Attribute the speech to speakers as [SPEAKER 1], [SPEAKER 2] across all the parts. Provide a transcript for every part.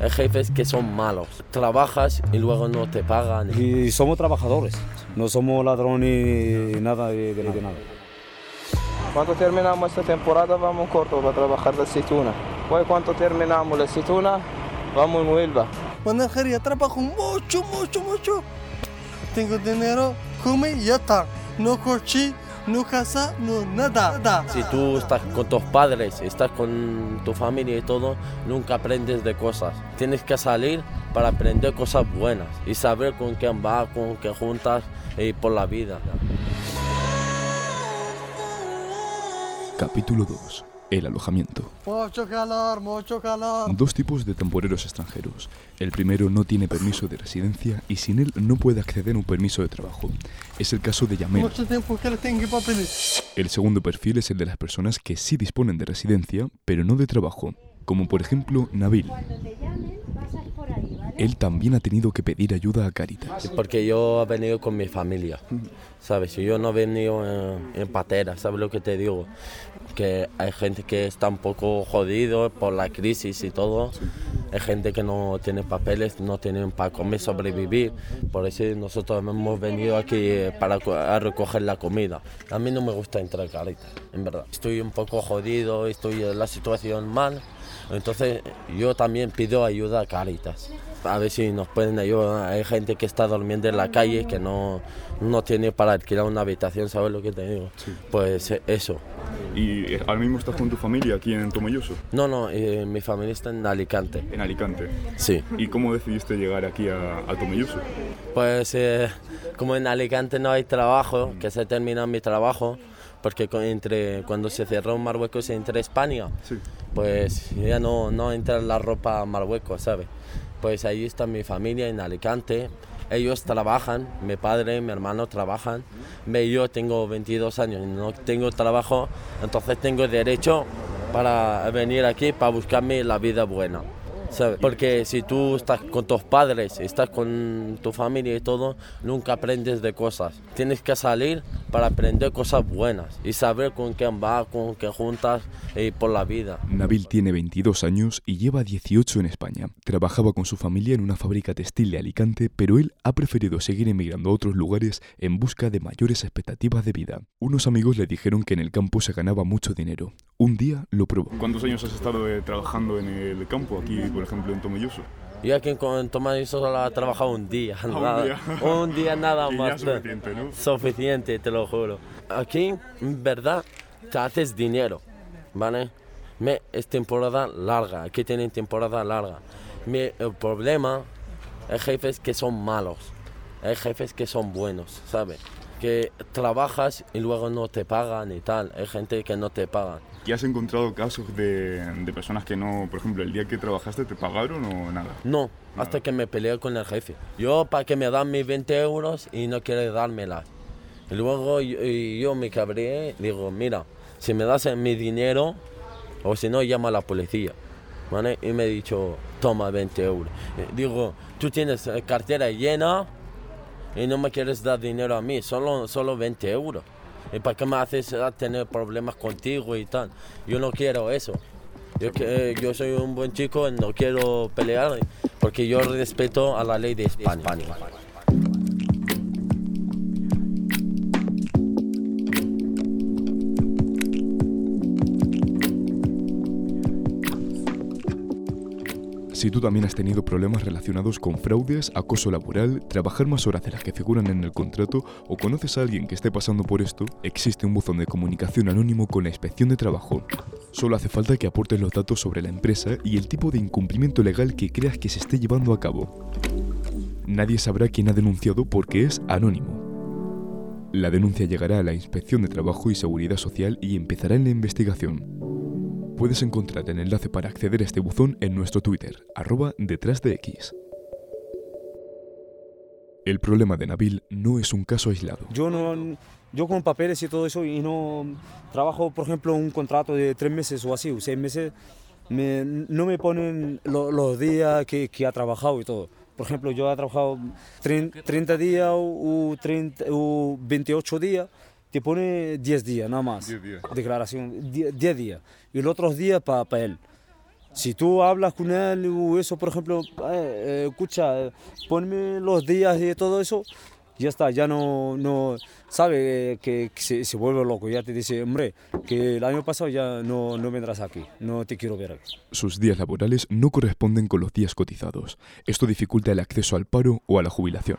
[SPEAKER 1] Hay jefes que son malos. Trabajas y luego no te pagan.
[SPEAKER 2] Y somos trabajadores, no somos ladrones ni nada de, de- de nada.
[SPEAKER 3] Cuando terminamos esta temporada vamos a Córdoba a trabajar de aceituna. Pues cuando terminamos la aceituna vamos en Huelva.
[SPEAKER 4] Cuando Algeria trabajo mucho, mucho, mucho. Tengo dinero, come y ya está. No coche, casa, no nada. nada.
[SPEAKER 1] Si tú estás con tus padres, estás con tu familia y todo, nunca aprendes de cosas. Tienes que salir para aprender cosas buenas y saber con quién vas, con quién juntas y por la vida.
[SPEAKER 5] Capítulo 2. El alojamiento.
[SPEAKER 4] Mucho calor, mucho calor.
[SPEAKER 5] Dos tipos de temporeros extranjeros. El primero no tiene permiso de residencia y sin él no puede acceder a un permiso de trabajo. Es el caso de Yamel.
[SPEAKER 4] Mucho tiempo que le tengo papeles.
[SPEAKER 5] El segundo perfil es el de las personas que sí disponen de residencia, pero no de trabajo, como por ejemplo Nabil. Él también ha tenido que pedir ayuda a Caritas.
[SPEAKER 1] Porque yo he venido con mi familia, ¿sabes? Yo no he venido en, en patera, ¿sabes lo que te digo? Que hay gente que está un poco jodido por la crisis y todo. Hay gente que no tiene papeles, no tienen para comer, sobrevivir. Por eso nosotros hemos venido aquí para a recoger la comida. A mí no me gusta entrar a Caritas, en verdad. Estoy un poco jodido, estoy en la situación mal. Entonces yo también pido ayuda a Caritas. A ver si nos pueden ayudar. Hay gente que está durmiendo en la calle, que no, no tiene para alquilar una habitación, ¿sabes lo que te digo? Pues eh, eso.
[SPEAKER 6] ¿Y ahora mismo estás con tu familia aquí en Tomelloso,
[SPEAKER 1] No, no, eh, mi familia está en Alicante.
[SPEAKER 6] en Alicante?
[SPEAKER 1] Sí.
[SPEAKER 6] ¿Y cómo decidiste llegar aquí a, a Tomelloso?
[SPEAKER 1] Pues eh, como en Alicante no hay trabajo, que se termina mi trabajo, porque entre, cuando se cerró Marruecos a España,
[SPEAKER 6] Sí.
[SPEAKER 1] pues ya no, no entra la ropa a Marruecos, ¿sabes? Pues ahí está mi familia en Alicante. Ellos trabajan, mi padre mi hermano trabajan. Yo tengo 22 años no tengo trabajo, entonces tengo derecho para venir aquí para buscarme la vida buena. ¿sabes? Porque si tú estás con tus padres, estás con tu familia y todo, nunca aprendes de cosas. Tienes que salir para aprender cosas buenas y saber con quién vas, con quién juntas y por la vida.
[SPEAKER 5] Nabil tiene 22 años y lleva 18 en España. Trabajaba con su familia en una fábrica textil de Alicante, pero él ha preferido seguir emigrando a otros lugares en busca de mayores expectativas de vida. Unos amigos le dijeron que en el campo se ganaba mucho dinero. Un día lo probó.
[SPEAKER 6] ¿Cuántos años has estado eh, trabajando en el campo aquí, por ejemplo, en Tomelloso?
[SPEAKER 1] Yo aquí con Tomás solo he trabajado un día,
[SPEAKER 6] un
[SPEAKER 1] nada,
[SPEAKER 6] día.
[SPEAKER 1] un día nada
[SPEAKER 6] Y
[SPEAKER 1] más.
[SPEAKER 6] suficiente, ¿no?
[SPEAKER 1] Suficiente, te lo juro. Aquí, en verdad, te haces dinero, ¿vale? Me, es temporada larga, aquí tienen temporada larga. Mi, el problema, hay jefes que son malos, hay jefes que son buenos, ¿sabes? Que trabajas y luego no te pagan y tal, hay gente que no te pagan.
[SPEAKER 6] ¿Y has encontrado casos de, de personas que no, por ejemplo, el día que trabajaste te pagaron o nada?
[SPEAKER 1] No, hasta que me peleé con el jefe. Yo para que me dan mis 20 euros y no quiere dármela. Y luego yo, yo me cabré, digo, mira, si me das mi dinero o si no, llama a la policía. ¿Vale? Y me ha dicho, toma 20 euros. Y digo, tú tienes eh, cartera llena y no me quieres dar dinero a mí, solo, solo 20 euros. ¿Y para qué me haces a tener problemas contigo y tal? Yo no quiero eso. Yo, que- yo soy un buen chico y no quiero pelear porque yo respeto a la ley de España.
[SPEAKER 5] Si tú también has tenido problemas relacionados con fraudes, acoso laboral, trabajar más horas de las que figuran en el contrato o conoces a alguien que esté pasando por esto, existe un buzón de comunicación anónimo con la inspección de trabajo. Solo hace falta que aportes los datos sobre la empresa y el tipo de incumplimiento legal que creas que se esté llevando a cabo. Nadie sabrá quién ha denunciado porque es anónimo. La denuncia llegará a la Inspección de Trabajo y Seguridad Social y empezará en la investigación. Puedes encontrar el enlace para acceder a este buzón en nuestro Twitter, arroba detrás de X. El problema de Nabil no es un caso aislado.
[SPEAKER 2] Yo no, yo con papeles y todo eso y no trabajo, por ejemplo, un contrato de tres meses o así, o seis meses, me- no me ponen lo- los días que, que ha trabajado y todo. Por ejemplo, yo he trabajado trein- 30 días o, 30, o 28 días, te pone 10 días nada más.
[SPEAKER 6] 10 días.
[SPEAKER 2] Declaración, 10 10 días. Y los otros días para él. Si tú hablas con él o eso, por ejemplo, eh, eh, escucha, eh, ponme los días y todo eso, ya está, ya no, no sabe que, que se, se vuelve loco, ya te dice, hombre, que el año pasado ya no, no vendrás aquí, no te quiero ver aquí.
[SPEAKER 5] Sus días laborales no corresponden con los días cotizados. Esto dificulta el acceso al paro o a la jubilación.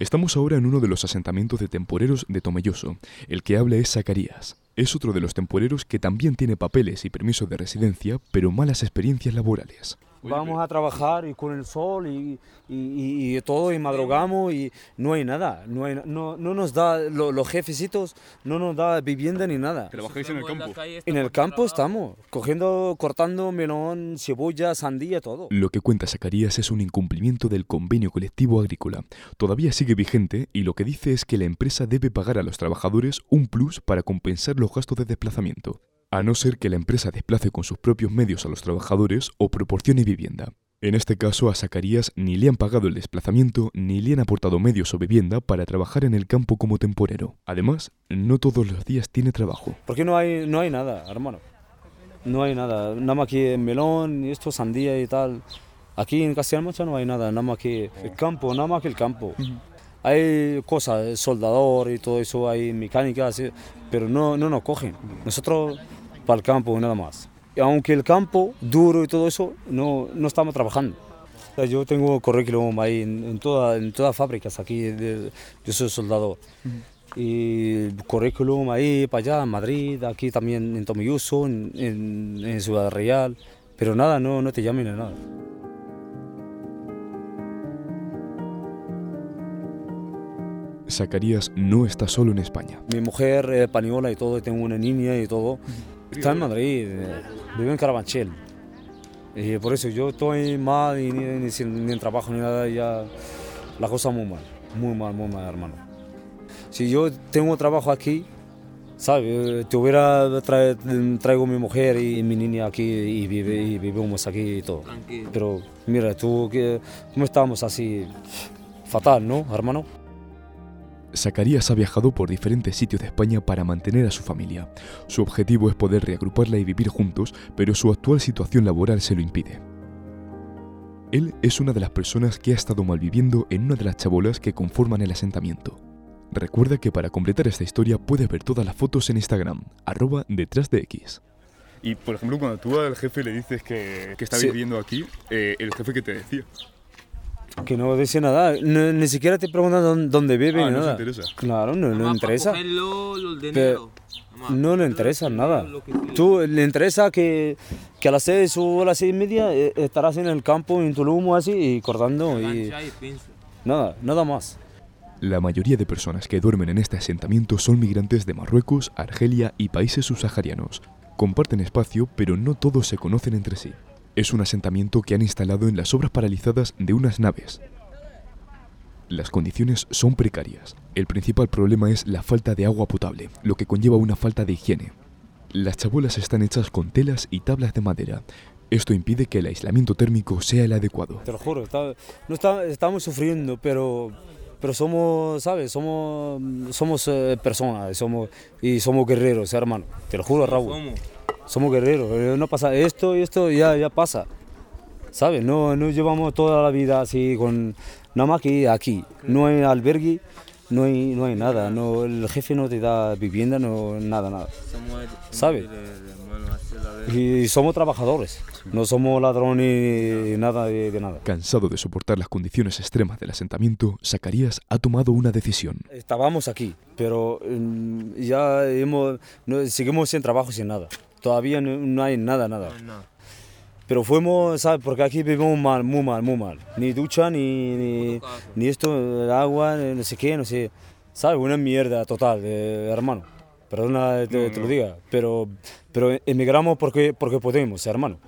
[SPEAKER 5] Estamos ahora en uno de los asentamientos de temporeros de Tomelloso. El que habla es Zacarías. Es otro de los temporeros que también tiene papeles y permisos de residencia, pero malas experiencias laborales.
[SPEAKER 2] Vamos a trabajar y con el sol y, y- y- y todo y madrugamos y no hay nada, no, hay- no, no nos da, lo- los jefecitos no nos da vivienda ni nada.
[SPEAKER 6] ¿Trabajáis en el campo?
[SPEAKER 2] En el campo estamos, cogiendo, cortando melón, cebolla, sandía, todo.
[SPEAKER 5] Lo que cuenta Zacarías es un incumplimiento del convenio colectivo agrícola. Todavía sigue vigente y lo que dice es que la empresa debe pagar a los trabajadores un plus para compensar los gastos de desplazamiento, a no ser que la empresa desplace con sus propios medios a los trabajadores o proporcione vivienda. En este caso a Zacarías ni le han pagado el desplazamiento ni le han aportado medios o vivienda para trabajar en el campo como temporero. Además, no todos los días tiene trabajo.
[SPEAKER 2] Porque no hay, no hay nada, hermano. No hay nada, nada más que melón y esto, sandía y tal. Aquí en Castilla-La no hay nada, nada más que el campo, nada más que el campo. Hay cosas, soldador y todo eso, hay mecánica, sí, pero no, no nos cogen. Nosotros para el campo nada más. Y aunque el campo duro y todo eso, no, no estamos trabajando. O sea, Yo tengo currículum ahí en, en, toda, en todas fábricas aquí, de- yo soy soldador. Y currículum ahí, para allá, en Madrid, aquí también en Tomilluso, en, en, en Ciudad Real. Pero nada, no, no te llamen ni nada.
[SPEAKER 5] Zacarías no está solo en España.
[SPEAKER 2] Mi mujer es española y todo, tengo una niña y todo. Está en Madrid, eh, vive en Carabanchel. Y por eso yo estoy mal y ni, ni, sin- ni en trabajo ni nada, ya la cosa muy mal, muy mal, muy mal, hermano. Si yo tengo trabajo aquí, ¿sabes? Te hubiera traigo mi mujer y mi niña aquí y, vive, y vivimos aquí y todo. Pero mira, tú, ¿cómo estamos así? Fatal, ¿no, hermano?
[SPEAKER 5] Zacarías ha viajado por diferentes sitios de España para mantener a su familia. Su objetivo es poder reagruparla y vivir juntos, pero su actual situación laboral se lo impide. Él es una de las personas que ha estado malviviendo en una de las chabolas que conforman el asentamiento. Recuerda que para completar esta historia puedes ver todas las fotos en Instagram, arroba detrás de X.
[SPEAKER 6] Y, por ejemplo, cuando tú al jefe le dices que, que está
[SPEAKER 2] Sí.
[SPEAKER 6] viviendo aquí, eh, el jefe que te decía.
[SPEAKER 2] Que no dice nada, no- ni siquiera te preguntan dónde, dónde vive
[SPEAKER 6] Ah,
[SPEAKER 2] ni
[SPEAKER 6] no
[SPEAKER 2] nada.
[SPEAKER 6] interesa.
[SPEAKER 2] Claro, no, no le interesa.
[SPEAKER 7] Cogerlo,
[SPEAKER 2] Pero no le interesa nada. Tú le interesa que, que a las seis o a las seis y media eh, estarás en el campo, en Tulum o así, y cortando y nada, nada más.
[SPEAKER 5] La mayoría de personas que duermen en este asentamiento son migrantes de Marruecos, Argelia y países subsaharianos. Comparten espacio, pero no todos se conocen entre sí. Es un asentamiento que han instalado en las obras paralizadas de unas naves. Las condiciones son precarias. El principal problema es la falta de agua potable, lo que conlleva una falta de higiene. Las chabolas están hechas con telas y tablas de madera. Esto impide que el aislamiento térmico sea el adecuado.
[SPEAKER 2] Te lo juro, está- no está- estamos sufriendo, pero, pero somos, ¿sabes? Somos, somos eh, personas somos, y somos guerreros, hermano. Te lo juro, Raúl. Somos guerreros, eh, no pasa esto y esto ya, ya pasa. ¿Sabes? No, no llevamos toda la vida así con nada más que aquí. No hay albergue, no hay, no hay nada. No, el jefe no te da vivienda, no, nada, nada. ¿Sabe? Y somos trabajadores, no somos ladrones ni nada de, de nada.
[SPEAKER 5] Cansado de soportar las condiciones extremas del asentamiento, Zacarías ha tomado una decisión.
[SPEAKER 2] Estábamos aquí, pero mm, ya hemos, no, seguimos sin trabajo, sin nada. Todavía no, no hay nada, nada. Pero fuimos, ¿sabes? Porque aquí vivimos mal, muy mal, muy mal. Ni ducha, ni, ni, ni esto, el agua, no sé qué, no sé. ¿Sabes? Una mierda total, eh, hermano. Perdona te, te lo diga, pero, pero emigramos porque, porque podemos, hermano.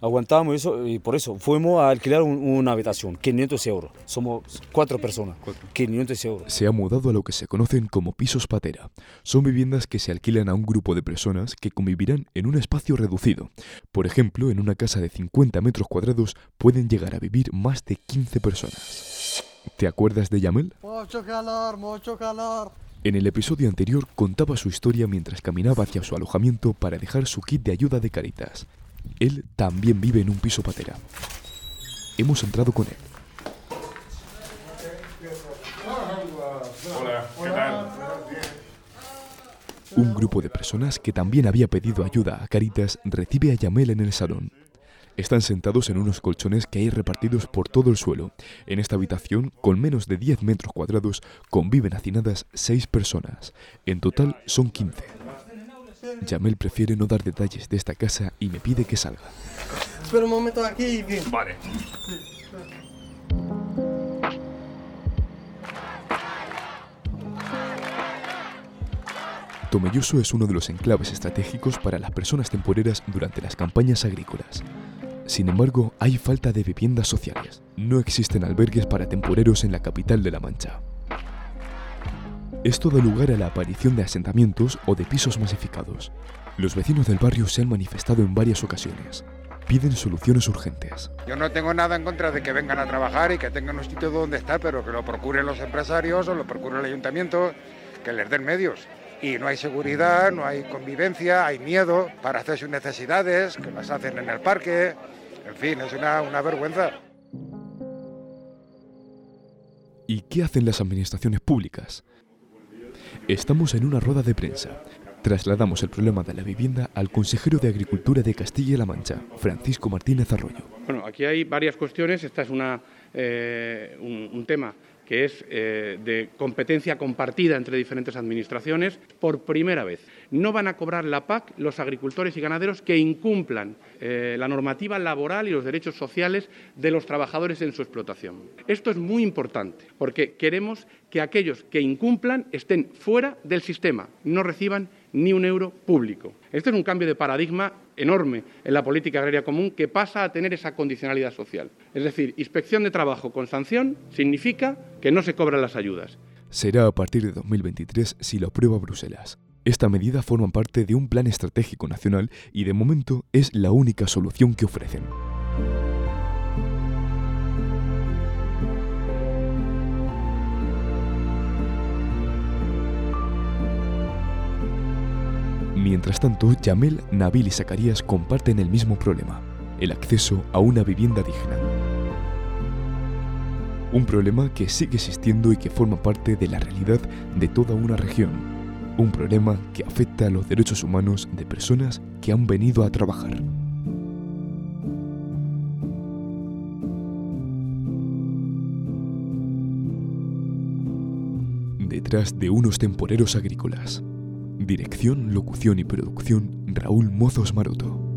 [SPEAKER 2] Aguantamos eso y por eso fuimos a alquilar un- una habitación, 500 euros. Somos cuatro personas, 500 euros.
[SPEAKER 5] Se ha mudado a lo que se conocen como pisos patera. Son viviendas que se alquilan a un grupo de personas que convivirán en un espacio reducido. Por ejemplo, en una casa de 50 metros cuadrados pueden llegar a vivir más de 15 personas. ¿Te acuerdas de Yamel?
[SPEAKER 4] Mucho calor, mucho calor.
[SPEAKER 5] En el episodio anterior contaba su historia mientras caminaba hacia su alojamiento para dejar su kit de ayuda de Caritas. Él también vive en un piso patera. Hemos entrado con él.
[SPEAKER 6] Hola, ¿qué tal?
[SPEAKER 5] Un grupo de personas que también había pedido ayuda a Caritas recibe a Yamel en el salón. Están sentados en unos colchones que hay repartidos por todo el suelo. En esta habitación, con menos de 10 metros cuadrados, conviven hacinadas 6 personas. En total son 15. Yamel prefiere no dar detalles de esta casa y me pide que salga.
[SPEAKER 4] Espera un momento aquí y bien.
[SPEAKER 6] Vale.
[SPEAKER 5] Tomelloso es uno de los enclaves estratégicos para las personas temporeras durante las campañas agrícolas. Sin embargo, hay falta de viviendas sociales. No existen albergues para temporeros en la capital de La Mancha. Esto da lugar a la aparición de asentamientos o de pisos masificados. Los vecinos del barrio se han manifestado en varias ocasiones. Piden soluciones urgentes.
[SPEAKER 7] Yo no tengo nada en contra de que vengan a trabajar y que tengan un sitio donde estar, pero que lo procuren los empresarios o lo procure el ayuntamiento, que les den medios. Y no hay seguridad, no hay convivencia, hay miedo para hacer sus necesidades, que las hacen en el parque. En fin, es una, una vergüenza.
[SPEAKER 5] ¿Y qué hacen las administraciones públicas? Estamos en una rueda de prensa. Trasladamos el problema de la vivienda al consejero de Agricultura de Castilla-La Mancha, Francisco Martínez Arroyo.
[SPEAKER 8] Bueno, aquí hay varias cuestiones. Esta es una, eh, un, tema que es eh, de competencia compartida entre diferentes administraciones, por primera vez. No van a cobrar la PAC los agricultores y ganaderos que incumplan eh, la normativa laboral y los derechos sociales de los trabajadores en su explotación. Esto es muy importante porque queremos que aquellos que incumplan estén fuera del sistema, no reciban ni un euro público. Este es un cambio de paradigma enorme en la política agraria común que pasa a tener esa condicionalidad social. Es decir, inspección de trabajo con sanción significa que no se cobran las ayudas.
[SPEAKER 5] Será a partir de 2023 si lo aprueba Bruselas. Esta medida forma parte de un plan estratégico nacional y de momento es la única solución que ofrecen. Mientras tanto, Yamel, Nabil y Zacarías comparten el mismo problema, el acceso a una vivienda digna. Un problema que sigue existiendo y que forma parte de la realidad de toda una región. Un problema que afecta a los derechos humanos de personas que han venido a trabajar. Detrás de unos temporeros agrícolas. Dirección, locución y producción Raúl Mozos Maroto.